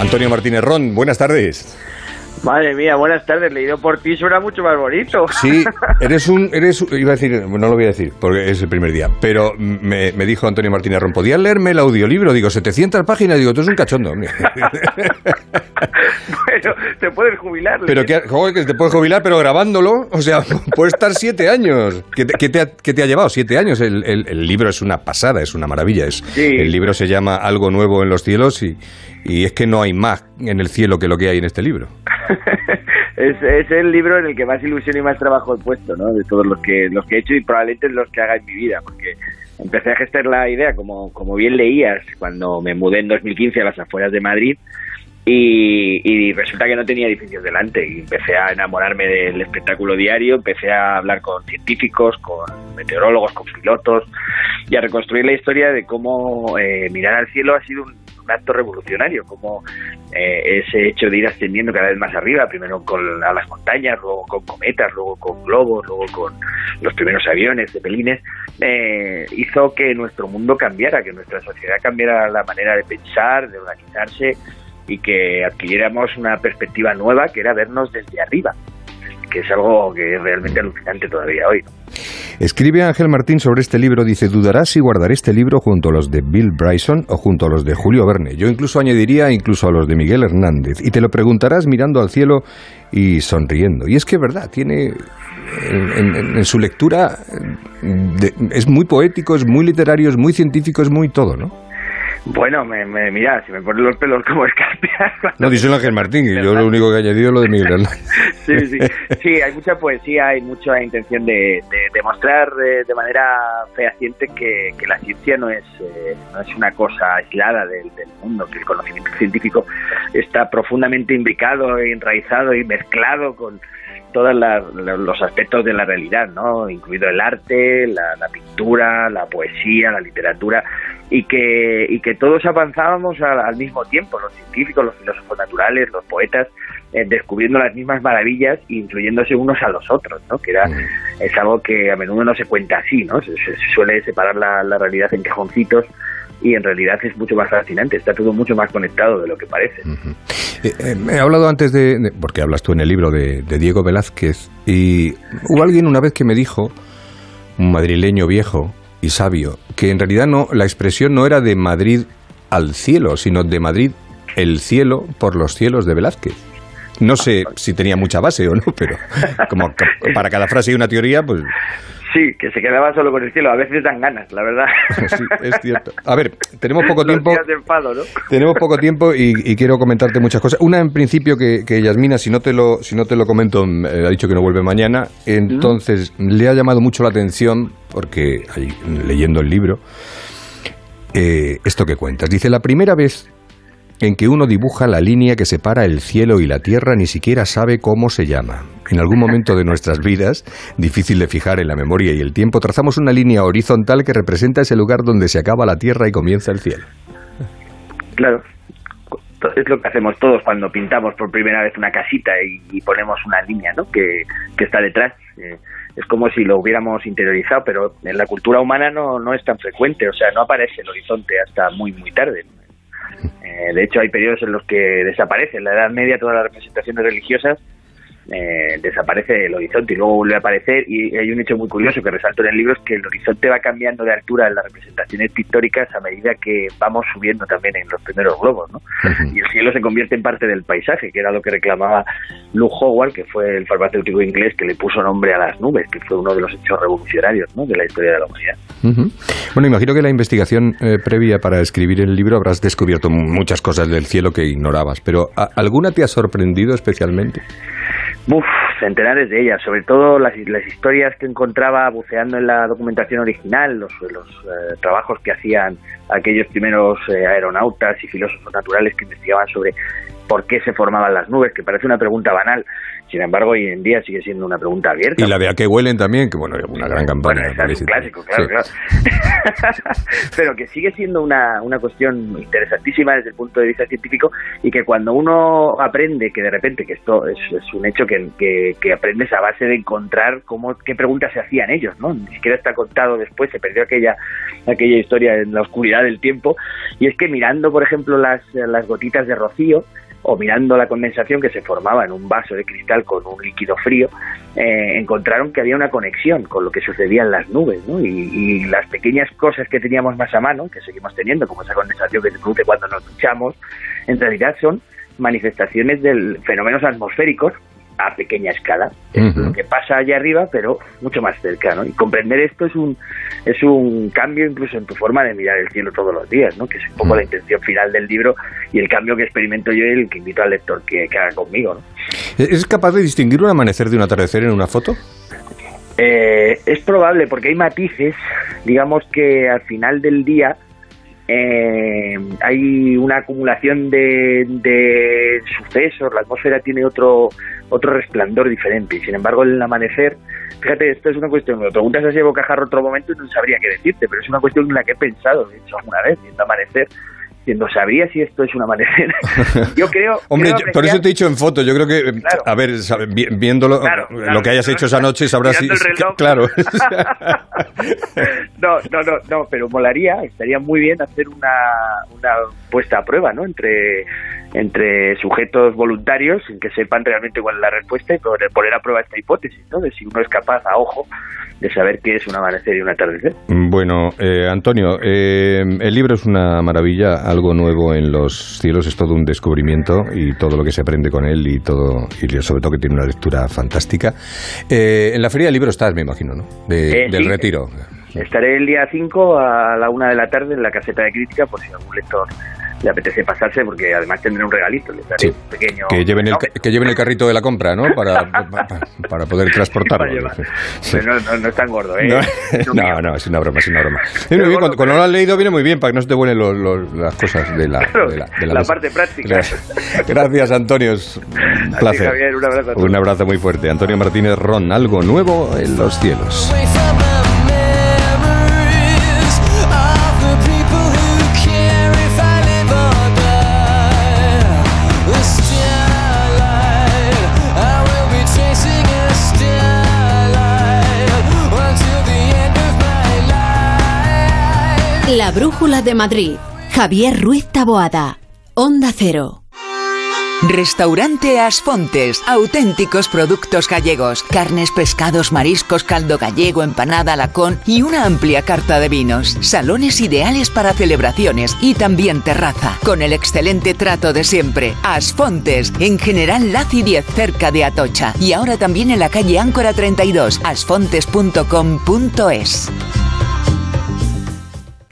Antonio Martínez Ron, buenas tardes. Madre mía, buenas tardes. Leído por ti suena mucho más bonito. Sí, *laughs* eres un, eres, iba a decir, no lo voy a decir porque es el primer día, pero me, me dijo Antonio Martínez Ron, ¿podías leerme el audiolibro? Digo, 700 páginas, digo, tú es un cachondo. *laughs* *laughs* bueno, te puedes jubilar. pero que, joder, que te puedes jubilar, pero grabándolo, o sea, *laughs* puedes estar siete años. ¿Qué te, qué te ha, qué te ha llevado? Siete años. El, el- el libro es una pasada, es una maravilla. Es, Sí. El libro se llama Algo Nuevo en los Cielos y, y es que no hay más en el cielo que lo que hay en este libro. *laughs* Es, es el libro en el que más ilusión y más trabajo he puesto, ¿no? De todos los que, los que he hecho y probablemente los que haga en mi vida, porque empecé a gestar la idea, como, como bien leías, cuando me mudé en 2015 a las afueras de Madrid. Y, y resulta que no tenía edificios delante. Y empecé a enamorarme del espectáculo diario, empecé a hablar con científicos, con meteorólogos, con pilotos y a reconstruir la historia de cómo eh, mirar al cielo ha sido un, un acto revolucionario, como eh, ese hecho de ir ascendiendo cada vez más arriba, primero con a las montañas, luego con cometas, luego con globos, luego con los primeros aviones, cepelines, eh, hizo que nuestro mundo cambiara, que nuestra sociedad cambiara la manera de pensar, de organizarse y que adquiriéramos una perspectiva nueva que era vernos desde arriba, que es algo que es realmente alucinante todavía hoy. Escribe Ángel Martín sobre este libro, dice, dudarás si guardaré este libro junto a los de Bill Bryson o junto a los de Julio Verne. Yo incluso añadiría incluso a los de Miguel Hernández. Y te lo preguntarás mirando al cielo y sonriendo. Y es que verdad, tiene en, su lectura de- es muy poético, es muy literario, es muy científico, es muy todo, ¿no? Bueno, me, me- mira, si me ponen los pelos como escarpias. *laughs* No, dice el Ángel Martín, y yo lo único que he añadido es lo de Miguel *laughs* Hernández. Sí, sí, sí, hay mucha poesía, hay mucha intención de, de demostrar eh, de manera fehaciente que, que la ciencia no es, eh, no es una cosa aislada del, del mundo, que el conocimiento científico está profundamente imbricado, enraizado y mezclado con todos los aspectos de la realidad, ¿no? incluido el arte, la, la pintura, la poesía, la literatura, y que, y que todos avanzábamos al, al mismo tiempo, los científicos, los filósofos naturales, los poetas, eh, descubriendo las mismas maravillas e influyéndose unos a los otros, ¿no? que era, es algo que a menudo no se cuenta así, ¿no? se, se suele separar la, la realidad en cajoncitos y en realidad es mucho más fascinante, está todo mucho más conectado de lo que parece. Eh, eh, he hablado antes de, de- porque hablas tú en el libro de, de Diego Velázquez, y hubo alguien una vez que me dijo, un madrileño viejo, y sabio, que en realidad no, la expresión no era de Madrid al cielo, sino de Madrid el cielo por los cielos de Velázquez. No sé si tenía mucha base o no, pero como para cada frase hay una teoría, pues Sí, que se quedaba solo con el cielo. A veces dan ganas, la verdad. *laughs* sí, es cierto. A ver, tenemos poco tiempo. enfado, ¿no? *laughs* Tenemos poco tiempo y, y quiero comentarte muchas cosas. Una, en principio, que, que Yasmina, si no te lo, si no te lo comento, eh, ha dicho que no vuelve mañana. Entonces, le ha llamado mucho la atención, porque ahí, leyendo el libro, eh, esto que cuentas. Dice, la primera vez en que uno dibuja la línea que separa el cielo y la tierra ni siquiera sabe cómo se llama. En algún momento de nuestras vidas, difícil de fijar en la memoria y el tiempo, trazamos una línea horizontal que representa ese lugar donde se acaba la tierra y comienza el cielo. Claro. Es lo que hacemos todos cuando pintamos por primera vez una casita y, ponemos una línea ¿no? que, que está detrás. Eh, es como si lo hubiéramos interiorizado, pero en la cultura humana no, no es tan frecuente, o sea, no aparece el horizonte hasta muy, muy tarde. Eh, de hecho, hay periodos en los que desaparece. En la Edad Media, todas las representaciones religiosas eh, desaparece el horizonte y luego vuelve a aparecer. Y hay un hecho muy curioso que resalto en el libro: es que el horizonte va cambiando de altura en las representaciones pictóricas a medida que vamos subiendo también en los primeros globos. ¿no? Y el cielo se convierte en parte del paisaje, que era lo que reclamaba Lou Howard, que fue el farmacéutico inglés que le puso nombre a las nubes, que fue uno de los hechos revolucionarios ¿no? de la historia de la humanidad. Bueno, imagino que la investigación eh, previa para escribir el libro habrás descubierto mu- muchas cosas del cielo que ignorabas, pero ¿a- ¿alguna te ha sorprendido especialmente? Uf, centenares de ellas, sobre todo las, las historias que encontraba buceando en la documentación original, los, los eh, trabajos que hacían aquellos primeros eh, aeronautas y filósofos naturales que investigaban sobre por qué se formaban las nubes, que parece una pregunta banal, sin embargo hoy en día sigue siendo una pregunta abierta. Y la de a qué huelen también, que bueno, una gran campaña. Bueno, es un clásico, claro, Sí. claro. *laughs* Pero que sigue siendo una, una cuestión interesantísima desde el punto de vista científico y que cuando uno aprende que de repente, que esto es, es un hecho que, que, que aprendes a base de encontrar cómo, qué preguntas se hacían ellos, ¿no? Ni siquiera está contado después, se perdió aquella, aquella historia en la oscuridad del tiempo. Y es que mirando, por ejemplo, las, las gotitas de rocío, o mirando la condensación que se formaba en un vaso de cristal con un líquido frío, eh, encontraron que había una conexión con lo que sucedía en las nubes, ¿no? Y, y las pequeñas cosas que teníamos más a mano, que seguimos teniendo, como esa condensación que se produce cuando nos duchamos, en realidad son manifestaciones de fenómenos atmosféricos a pequeña escala. Es lo que pasa allá arriba, pero mucho más cerca, ¿no? Y comprender esto es un es un cambio incluso en tu forma de mirar el cielo todos los días, ¿no? Que es un poco la intención final del libro y el cambio que experimento yo y el que invito al lector que, que haga conmigo, ¿no? ¿Es capaz de distinguir un amanecer de un atardecer en una foto? Eh, es probable porque hay matices, digamos que al final del día eh, hay una acumulación de, sucesos, la atmósfera tiene otro otro resplandor diferente. Y sin embargo el amanecer, fíjate, esto es una cuestión, me lo preguntas así de bocajarro otro momento y no sabría qué decirte, pero es una cuestión en la que he pensado, de hecho, alguna vez, viendo amanecer, diciendo, ¿sabría si esto es un amanecer? *laughs* Yo creo... *laughs* Hombre, creo yo- por eso te he dicho en foto. Yo creo que, eh, a ver, viéndolo, Claro, lo que hayas hecho esa noche sabrás si. Claro. *laughs* no, no, no, no, pero molaría, estaría muy bien hacer una, una puesta a prueba, ¿no? Entre, entre sujetos voluntarios, en que sepan realmente cuál es la respuesta y poner, poner a prueba esta hipótesis, ¿no? De si uno es capaz, a ojo, de saber qué es un amanecer y un atardecer. Bueno, eh, Antonio, eh, el libro es una maravilla, algo nuevo en los cielos, es todo un descubrimiento y todo lo que se aprende con él y todo, y sobre todo que tiene una lectura fantástica. Eh, en la Feria del Libro estás, me imagino, ¿no? De- Eh, del sí. retiro. Estaré el día 5 a la una de la tarde en la caseta de crítica, por si algún lector le apetece pasarse, porque además tendré un regalito, le daré un pequeño... Que lleven, el, que lleven el carrito de la compra, ¿no? Para, *laughs* para, para poder transportarlo. Para llevar. Sí. Pero no, no, no es tan gordo, ¿eh? No, *laughs* no, no, es una broma, es una broma. *laughs* Muy bien, cuando, cuando lo has leído viene muy bien para que no se te vuelen los- los- las cosas de la, Claro, de la, de la la mesa. parte práctica. Gracias, Gracias, Antonio, es un Así, placer. Javier, un abrazo a todos. Un abrazo muy fuerte. Antonio Martínez Ron, algo nuevo en los cielos. La Brújula de Madrid. Javier Ruiz Taboada. Onda Cero. Restaurante Asfontes. Auténticos productos gallegos. Carnes, pescados, mariscos, caldo gallego, empanada, lacón y una amplia carta de vinos. Salones ideales para celebraciones y también terraza. Con el excelente trato de siempre. Asfontes. En General Laci 10 cerca de Atocha. Y ahora también en la calle Áncora 32. asfontes.com.es.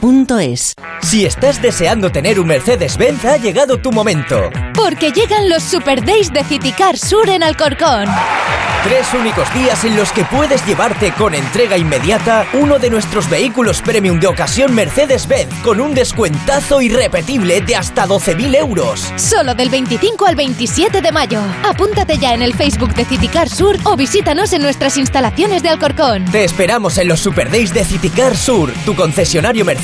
duchamanía.es. Si estás deseando tener un Mercedes-Benz, ha llegado tu momento. Porque llegan los Super Days de Citicar Sur en Alcorcón. Tres únicos días en los que puedes llevarte con entrega inmediata uno de nuestros vehículos premium de ocasión Mercedes-Benz con un descuentazo irrepetible de hasta 12.000 euros. Solo del 25 al 27 de mayo. Apúntate ya en el Facebook de Citicar Sur o visítanos en nuestras instalaciones de Alcorcón. Te esperamos en los Super Days de Citicar Sur, tu concesionario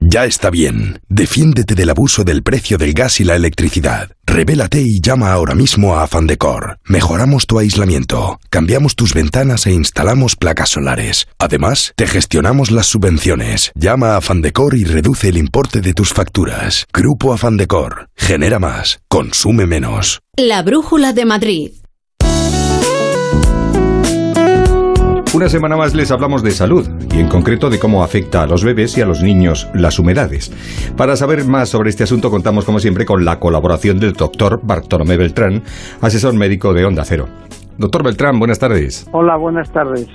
Ya está bien. Defiéndete del abuso del precio del gas y la electricidad. Revélate y llama ahora mismo a Afandecor. Mejoramos tu aislamiento, cambiamos tus ventanas e instalamos placas solares. Además, te gestionamos las subvenciones. Llama a Afandecor y reduce el importe de tus facturas. Grupo Afandecor. Genera más. Consume menos. La Brújula de Madrid. Una semana más les hablamos de salud y en concreto de cómo afecta a los bebés y a los niños las humedades. Para saber más sobre este asunto contamos como siempre con la colaboración del doctor Bartolomé Beltrán, asesor médico de Onda Cero. Doctor Beltrán, buenas tardes. Hola, buenas tardes.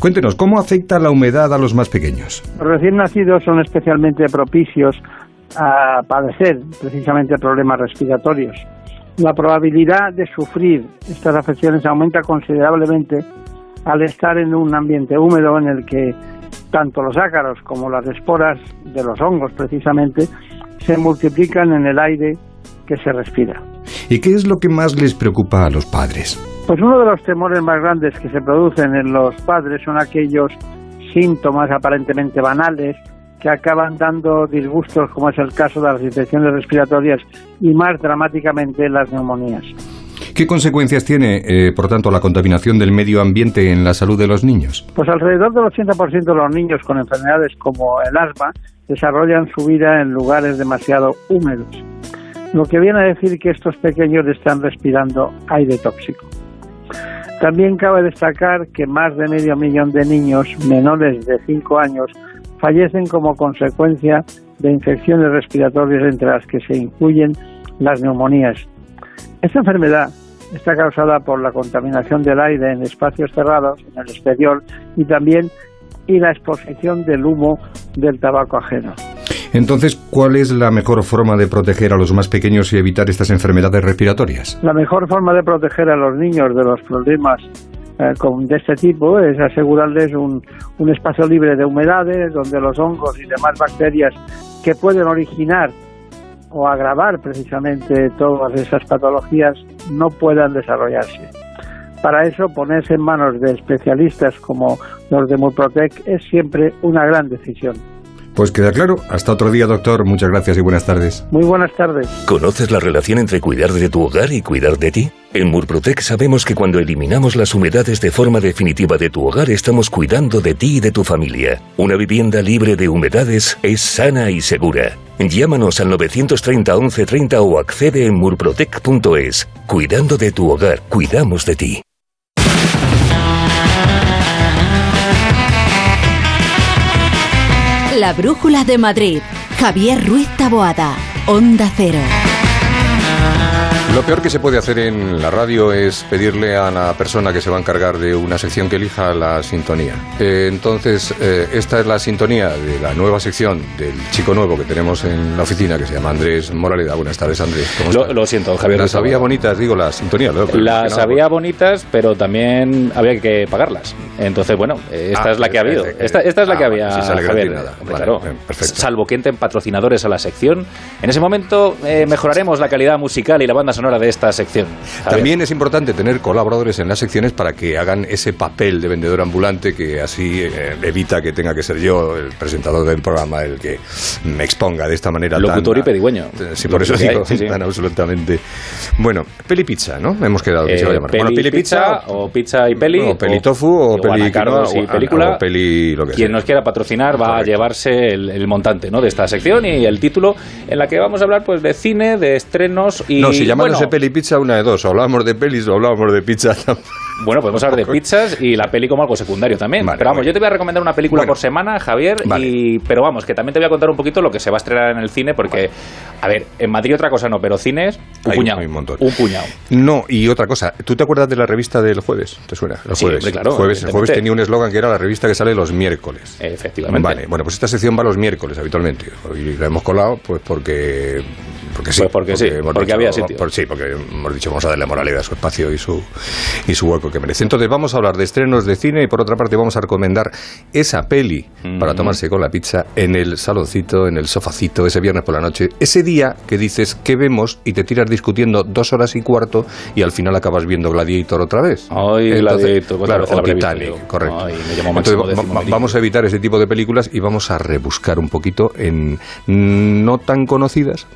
Cuéntenos, ¿cómo afecta la humedad a los más pequeños? Los recién nacidos son especialmente propicios a padecer precisamente problemas respiratorios. La probabilidad de sufrir estas afecciones aumenta considerablemente al estar en un ambiente húmedo en el que tanto los ácaros como las esporas de los hongos precisamente se multiplican en el aire que se respira. ¿Y qué es lo que más les preocupa a los padres? Pues uno de los temores más grandes que se producen en los padres son aquellos síntomas aparentemente banales que acaban dando disgustos, como es el caso de las infecciones respiratorias y más dramáticamente las neumonías. ¿Qué consecuencias tiene, eh, por tanto, la contaminación del medio ambiente en la salud de los niños? Pues alrededor del 80% de los niños con enfermedades como el asma desarrollan su vida en lugares demasiado húmedos, lo que viene a decir que estos pequeños están respirando aire tóxico. También cabe destacar que más de medio millón de niños menores de 5 años fallecen como consecuencia de infecciones respiratorias entre las que se incluyen las neumonías. Esta enfermedad está causada por la contaminación del aire en espacios cerrados, en el exterior, y también y la exposición del humo del tabaco ajeno. Entonces, ¿cuál es la mejor forma de proteger a los más pequeños y evitar estas enfermedades respiratorias? La mejor forma de proteger a los niños de los problemas eh, con, de este tipo es asegurarles un, un espacio libre de humedades donde los hongos y demás bacterias que pueden originar o agravar precisamente todas esas patologías no puedan desarrollarse. Para eso, ponerse en manos de especialistas como los de Murprotec es siempre una gran decisión. Pues queda claro. Hasta otro día, doctor. Muchas gracias y buenas tardes. Muy buenas tardes. ¿Conoces la relación entre cuidar de tu hogar y cuidar de ti? En Murprotec sabemos que cuando eliminamos las humedades de forma definitiva de tu hogar estamos cuidando de ti y de tu familia. Una vivienda libre de humedades es sana y segura. Llámanos al 930 1130 o accede en murprotec.es. Cuidando de tu hogar, cuidamos de ti. La Brújula de Madrid. Javier Ruiz Taboada. Onda Cero. Lo peor que se puede hacer en la radio es pedirle a la persona que se va a encargar de una sección que elija la sintonía. Eh, entonces, eh, esta es la sintonía de la nueva sección del chico nuevo que tenemos en la oficina, que se llama Andrés Moraleda. Buenas tardes, Andrés. ¿Cómo Lo, lo siento, Javier. Las había bonitas, digo, la sintonía. lo- Las había bonitas, pero también había que pagarlas. Entonces, bueno, esta Ah, es la que ha habido. Esta, esta es la ah, que vale, había. si sale Javier. nada. Hombre, Vale, claro. perfecto. Salvo que entren patrocinadores a la sección. En ese momento eh, mejoraremos la calidad musical y la banda sonora de esta sección. Javier. También es importante tener colaboradores en las secciones para que hagan ese papel de vendedor ambulante que así eh, evita que tenga que ser yo, el presentador del programa, el que me exponga de esta manera Locutor tan, y pedigüeño. Sí, por eso digo, sí, sí. tan absolutamente. Bueno, peli pizza, ¿no? Hemos quedado que se va a Eh, llamar. peli, bueno, peli pizza, o pizza y peli. o peli tofu o, peli anacardos quinoa, y o- película. o peli lo que Quien sea. nos quiera patrocinar va a llevarse el, el montante ¿no? de esta sección y el título en la que vamos a hablar pues de cine, de estrenos y no, si bueno, peli pizza, una de dos. O hablábamos de pelis o hablábamos de pizza. *laughs* Bueno, podemos hablar de pizzas y la peli como algo secundario también. pero vamos, yo te voy a recomendar una película por semana, Javier, y, pero vamos, que también te voy a contar un poquito lo que se va a estrenar en el cine, porque, a ver, en Madrid otra cosa no, pero cines, un Hay- puñado. hay un montón. Un puñado. No, y otra cosa, ¿tú te acuerdas de la revista del jueves? ¿Te suena? El Sí, jueves. claro, El jueves, el jueves tenía un eslogan que era la revista que sale los miércoles. Efectivamente. Vale, bueno, pues esta sección va los miércoles habitualmente. Y la hemos colado pues porque porque sí. Pues porque sí, porque había sitio. por- sí, porque hemos dicho vamos a darle moralidad a su espacio y su y su hueco que merece. Entonces vamos a hablar de estrenos de cine y por otra parte vamos a recomendar esa peli para tomarse con la pizza en el saloncito, en el sofacito, ese viernes por la noche, ese día que dices que vemos y te tiras discutiendo dos horas y cuarto y al final acabas viendo Gladiator otra vez. Ay, Gladiator, ¿cuántas claro, o Titanic, correcto. Ay, me llamo Entonces, va- vamos a evitar ese tipo de películas y vamos a rebuscar un poquito en no tan conocidas,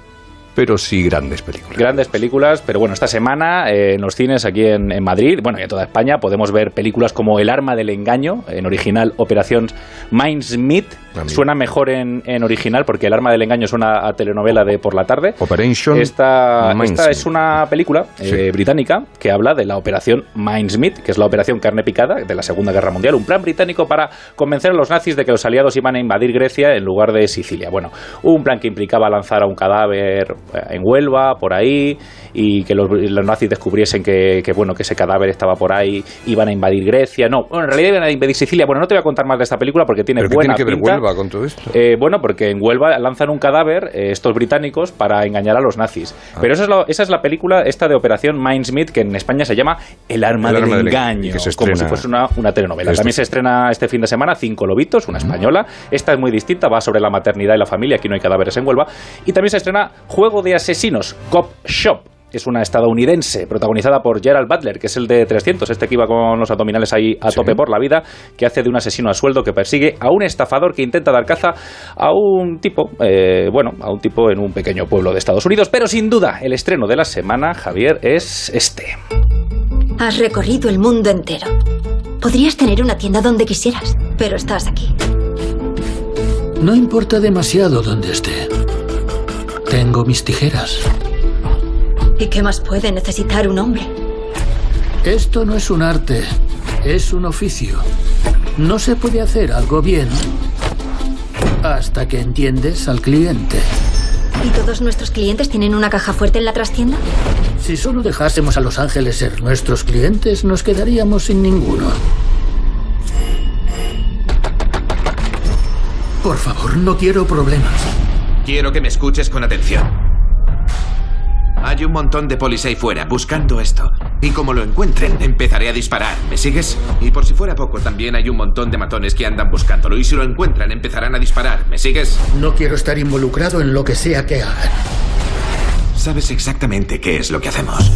pero sí grandes películas. Grandes películas, pero bueno, esta semana eh, en los cines aquí en, en Madrid, bueno, y en toda España, podemos ver películas como El arma del engaño, en original Operación Mindsmith. Suena mejor en, en original porque El arma del engaño suena a telenovela de por la tarde. Operation Esta, esta es una película eh, británica que habla de la operación Mindsmith, que es la operación carne picada de la Segunda Guerra Mundial, un plan británico para convencer a los nazis de que los aliados iban a invadir Grecia en lugar de Sicilia. Bueno, un plan que implicaba lanzar a un cadáver en Huelva, por ahí, y que los, los nazis descubriesen que, que, bueno que ese cadáver estaba por ahí, iban a invadir Grecia. No, bueno, en realidad iban a invadir Sicilia. Bueno, no te voy a contar más de esta película porque tiene ¿Pero qué buena tiene que ver. Huelva con todo esto? Eh, bueno, porque en Huelva lanzan un cadáver eh, estos británicos para engañar a los nazis. Ah. Pero esa es, la, esa es la película esta de Operación Mindsmith, que en España se llama El arma, El del, arma del engaño, engaño, que se como si fuese una, una telenovela. Esto También se estrena este fin de semana Cinco Lobitos, una española. Esta es muy distinta, va sobre la maternidad y la familia, aquí no hay cadáveres en Huelva. Y también se estrena Juego de Asesinos, Cop Shop. Es una estadounidense protagonizada por Gerald Butler, que es el de 300, este que iba con los abdominales ahí a tope por la vida, que hace de un asesino a sueldo que persigue a un estafador que intenta dar caza a un tipo, eh, bueno, a un tipo en un pequeño pueblo de Estados Unidos. Pero sin duda, el estreno de la semana, Javier, es este. Has recorrido el mundo entero. Podrías tener una tienda donde quisieras, pero estás aquí. No importa demasiado dónde esté. Tengo mis tijeras. ¿Y qué más puede necesitar un hombre? Esto no es un arte, es un oficio. No se puede hacer algo bien hasta que entiendes al cliente. ¿Y todos nuestros clientes tienen una caja fuerte en la trastienda? Si solo dejásemos a Los Ángeles ser nuestros clientes, nos quedaríamos sin ninguno. Por favor, no quiero problemas. Quiero que me escuches con atención. Hay un montón de polis ahí fuera buscando esto. Y como lo encuentren, empezaré a disparar. ¿Me sigues? Y por si fuera poco, también hay un montón de matones que andan buscándolo. Y si lo encuentran, empezarán a disparar. ¿Me sigues? No quiero estar involucrado en lo que sea que hagan. Sabes exactamente qué es lo que hacemos.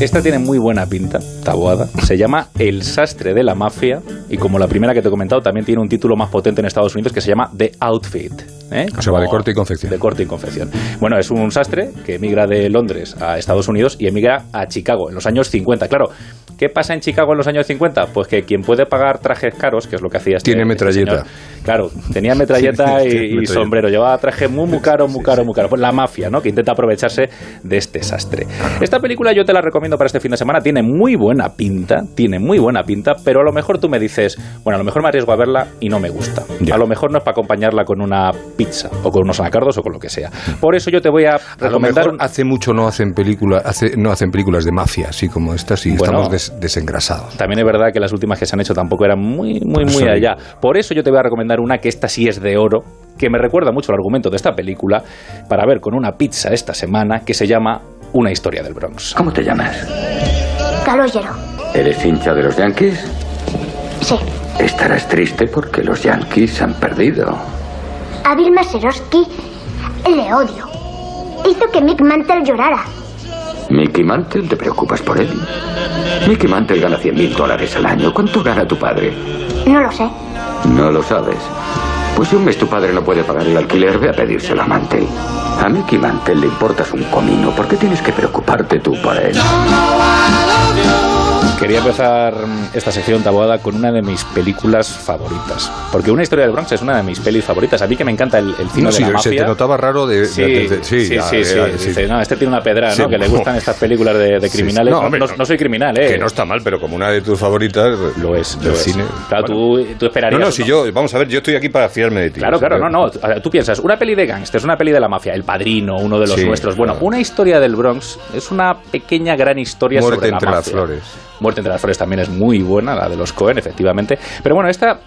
Esta tiene muy buena pinta, tabuada. Se llama El sastre de la mafia y como la primera que te he comentado, también tiene un título más potente en Estados Unidos que se llama The Outfit. ¿eh? O sea, va de corte y confección. de corte y confección. Bueno, es un sastre que emigra de Londres a Estados Unidos y emigra a Chicago en los años 50. Claro, ¿qué pasa en Chicago en los años 50? Pues que quien puede pagar trajes caros, que es lo que hacía este Tiene este metralleta. claro, tenía *laughs* metralleta y, Tiene y metralleta. sombrero. Llevaba traje muy, muy caro, muy caro, muy caro. Pues la mafia, ¿no? Que intenta aprovecharse de este sastre. Esta película yo te la recomiendo para este fin de semana. Tiene muy buena pinta, tiene muy buena pinta, pero a lo mejor tú me dices, bueno, a lo mejor me arriesgo a verla y no me gusta. A lo mejor no es para acompañarla con una pizza o con unos anacardos o con lo que sea. Por eso yo te voy a A lo recomendar mejor hace mucho no hacen películas, hace, no hacen películas de mafia, así como estas, y Bueno. estamos des- desengrasados. También es verdad que las últimas que se han hecho tampoco eran muy, muy, muy digo. allá. Por eso yo te voy a recomendar una que esta sí es de oro, que me recuerda mucho al argumento de esta película, para ver con una pizza esta semana, que se llama Una historia del Bronx. ¿Cómo te llamas? Calogero. ¿Eres hincha de los Yankees? Sí. Estarás triste porque los Yankees han perdido. A Bill Mazeroski le odio. Hizo que Mick Mantle llorara. Mickey Mantle, ¿te preocupas por él? Mickey Mantle gana 100 mil dólares al año. ¿Cuánto gana tu padre? No lo sé. No lo sabes. Pues si un mes tu padre no puede pagar el alquiler, ve a pedírselo a Mantle. A Mickey Mantle le importas un comino. ¿Por qué tienes que preocuparte tú por él? Quería empezar esta sección tabuada con una de mis películas favoritas. Porque Una historia del Bronx es una de mis pelis favoritas. A mí que me encanta el, el cine No, de sí, la se mafia. te notaba raro de... Sí, de- de- sí, sí, ya, sí, ya, Dice, no, este tiene una pedra, ¿no? Que le bueno. *laughs* gustan estas películas de, criminales. No, No, hombre, no- no. soy criminal, ¿eh? Que no está mal, pero como una de tus favoritas... Lo es, del lo es. cine. Claro, tú, tú esperarías... No, no, si yo... Vamos a ver, yo estoy aquí para fiarme de ti. Claro, claro, no, no. Tú piensas, una peli de gángsters, una peli de la mafia, El Padrino, uno de los nuestros. Bueno, claro. una historia del Bronx es una pequeña gran historia Muerte sobre la entre las flores. Muerte entre las flores también es muy buena, la de los Cohen, efectivamente. Pero bueno, esta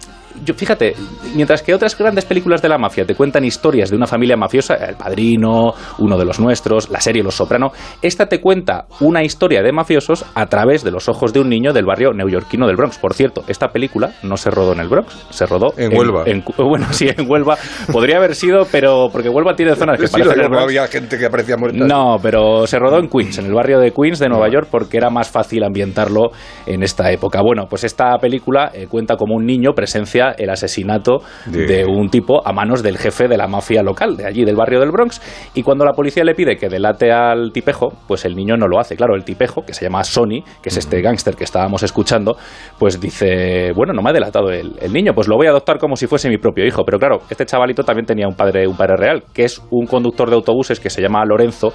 yo, fíjate, mientras que otras grandes películas de la mafia te cuentan historias de una familia mafiosa, El Padrino, uno de los nuestros, la serie Los Soprano, esta te cuenta una historia de mafiosos a través de los ojos de un niño del barrio neoyorquino del Bronx. Por cierto, esta película no se rodó en el Bronx, se rodó En Huelva. en- *laughs* bueno, sí, en Huelva. Podría haber sido, pero porque Huelva tiene zonas que Sí, parecen el no Bronx. había gente que aparecía muerta. No, pero se rodó en Queens, en el barrio de Queens de Nueva York, porque era más fácil ambientarlo en esta época. Bueno, pues esta película eh, cuenta como un niño presencia el asesinato de... De- un tipo a manos del jefe de la mafia local, de allí, del barrio del Bronx, y cuando la policía le pide que delate al tipejo, pues el niño no lo hace. Claro, el tipejo, que se llama Sony, que es este gángster que estábamos escuchando, pues dice, bueno, no me ha delatado el, el niño, pues lo voy a adoptar como si fuese mi propio hijo. Pero claro, este chavalito también tenía un padre, un padre real, que es un conductor de autobuses que se llama Lorenzo,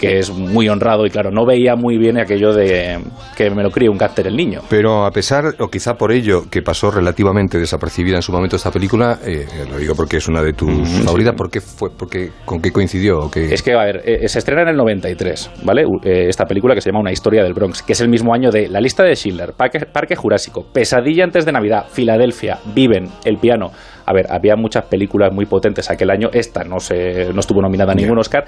que es muy honrado y claro, no veía muy bien aquello de que me lo críe un gángster el niño. Pero a pesar, o quizá por ello, que pasó relativamente desapercibida en su momento esta película, eh, lo digo porque es una de tus favoritas, ¿por qué fue, por qué- ¿con qué coincidió? ¿O qué? Es que, a ver, eh, se estrena en el 93, ¿vale? Eh, esta película que se llama Una historia del Bronx, que es el mismo año de La lista de Schindler, Parque, Parque Jurásico, Pesadilla antes de Navidad, Filadelfia, Viven, El piano. A ver, había muchas películas muy potentes aquel año. Esta no, se, no estuvo nominada a ningún Oscar.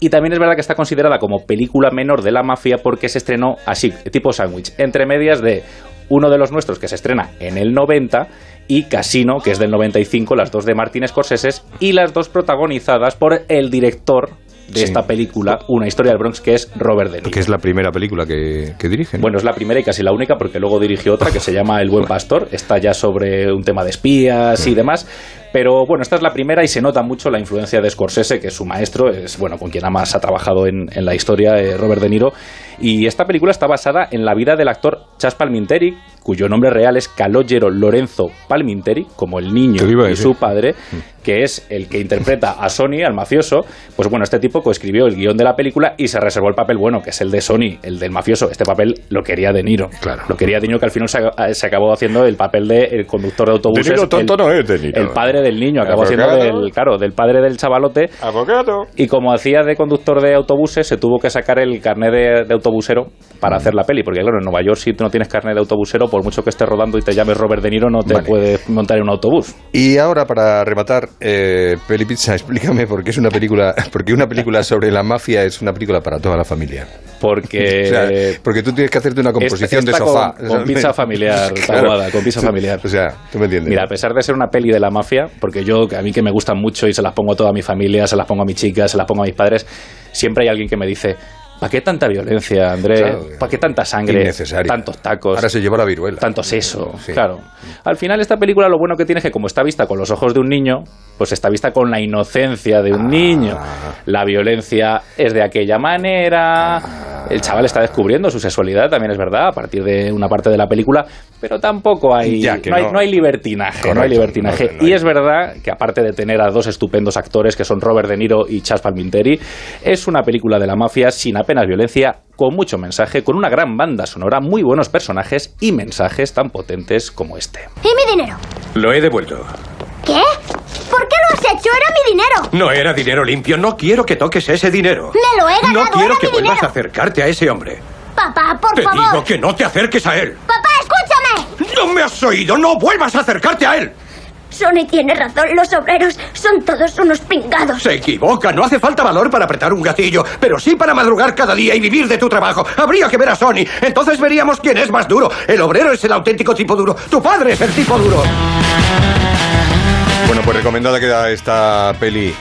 Y también es verdad que está considerada como película menor de la mafia porque se estrenó así, tipo sándwich, entre medias de uno de los nuestros que se estrena en el 90 y Casino, que es del 95, las dos de Martin Scorsese y las dos protagonizadas por el director de Sí. esta película, Una historia del Bronx, que es Robert De Niro. que es la primera película que, que dirigen. Bueno, es la primera y casi la única porque luego dirigió otra que se llama El Buen *laughs* Pastor. Está ya sobre un tema de espías y demás. Pero bueno, esta es la primera y se nota mucho la influencia de Scorsese, que es su maestro, es bueno, con quien más ha trabajado en, en la historia, eh, Robert De Niro. Y esta película está basada en la vida del actor Chas Palminteri, cuyo nombre real es Calogero Lorenzo Palminteri, como el niño y su padre, que es el que interpreta a Sony, al mafioso. Pues bueno, este tipo coescribió el guion de la película y se reservó el papel bueno, que es el de Sony, el del mafioso. Este papel lo quería De Niro. Claro. Lo quería De Niro, que al final se, se acabó haciendo el papel del conductor de autobuses. De Niro tonto el, no es De Niro. el padre del niño, acabó haciendo del, claro, del padre del chavalote. Abogado. Y como hacía de conductor de autobuses, se tuvo que sacar el carnet de, de autobusero para hacer la peli. Porque claro, en Nueva York si tú no tienes carnet de autobusero, por mucho que estés rodando y te llames Robert De Niro, no te Vale. puedes montar en un autobús. Y ahora para rematar, eh, Peli Pizza, *laughs* explícame por qué es una película, porque una película sobre la mafia es una película para toda la familia. Porque *laughs* O sea, porque tú tienes que hacerte una composición Esta- de sofá. Con, con pizza familiar, *laughs* Claro. tabuada, con pizza familiar. O sea, tú me entiendes. Mira, a pesar de ser una peli de la mafia, porque yo, a mí que me gustan mucho y se las pongo a toda mi familia, se las pongo a mi chica, se las pongo a mis padres, siempre hay alguien que me dice, ¿Para qué tanta violencia, Andrés? Claro, ¿Para qué tanta sangre? Tantos tacos. Ahora se lleva la viruela. Tanto seso, Sí. claro. Al final esta película lo bueno que tiene es que como está vista con los ojos de un niño, pues está vista con la inocencia de un niño. La violencia es de aquella manera. El chaval está descubriendo su sexualidad, también es verdad, a partir de una parte de la película, pero tampoco hay, que no, hay no. no hay libertinaje, no hay Correcto, libertinaje. no, no. Y es verdad que aparte de tener a dos estupendos actores que son Robert De Niro y Chas Palminteri, es una película de la mafia sin apenas violencia, con mucho mensaje, con una gran banda sonora, muy buenos personajes y mensajes tan potentes como este. ¿Y mi dinero? Lo he devuelto. ¿Qué? ¿Por qué lo has hecho? Era mi dinero. No era dinero limpio. No quiero que toques ese dinero. Me lo he ganado. No quiero era que mi vuelvas a acercarte a ese hombre. Papá, por Te favor. digo que no te acerques a él. Papá, escúchame. ¿No me has oído? ¡No vuelvas a acercarte a él! Sonny tiene razón. Los obreros son todos unos pringados. Se equivoca. No hace falta valor para apretar un gatillo, pero sí para madrugar cada día y vivir de tu trabajo. Habría que ver a Sony. Entonces veríamos quién es más duro. El obrero es el auténtico tipo duro. Tu padre es el tipo duro. Bueno, pues recomendada queda esta peli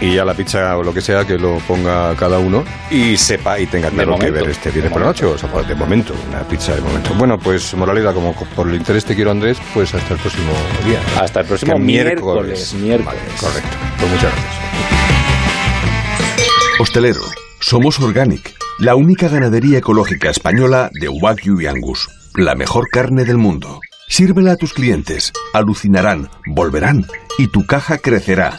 y ya la pizza o lo que sea que lo ponga cada uno y sepa y tenga claro que ver este viernes por la noche, o sea, de momento, una pizza de momento. Bueno, pues moralidad, como por el interés te quiero Andrés, pues hasta el próximo día. Hasta el próximo miércoles, miércoles. Vale, correcto. Pues muchas gracias. Hostelero, somos Organic, la única ganadería ecológica española de Wagyu y Angus, la mejor carne del mundo. Sírvela a tus clientes, alucinarán, volverán y tu caja crecerá.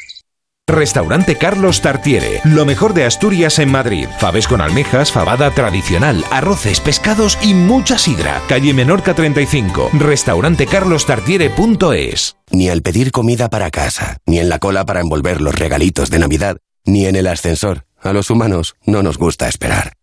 Restaurante Carlos Tartiere, lo mejor de Asturias en Madrid. Faves con almejas, fabada tradicional, arroces, pescados y mucha sidra. Calle Menorca 35, restaurantecarlostartiere.es. Ni al pedir comida para casa, ni en la cola para envolver los regalitos de Navidad, ni en el ascensor. A los humanos no nos gusta esperar.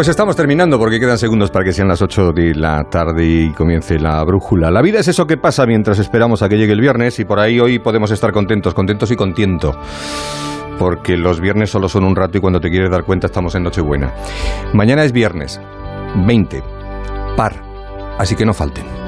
Pues estamos terminando porque quedan segundos para que sean las 8 de la tarde y comience la brújula. La vida es eso que pasa mientras esperamos a que llegue el viernes y por ahí hoy podemos estar contentos, contentos y contiento. Porque los viernes solo son un rato y cuando te quieres dar cuenta estamos en Nochebuena. Mañana es viernes, 20, par, así que no falten.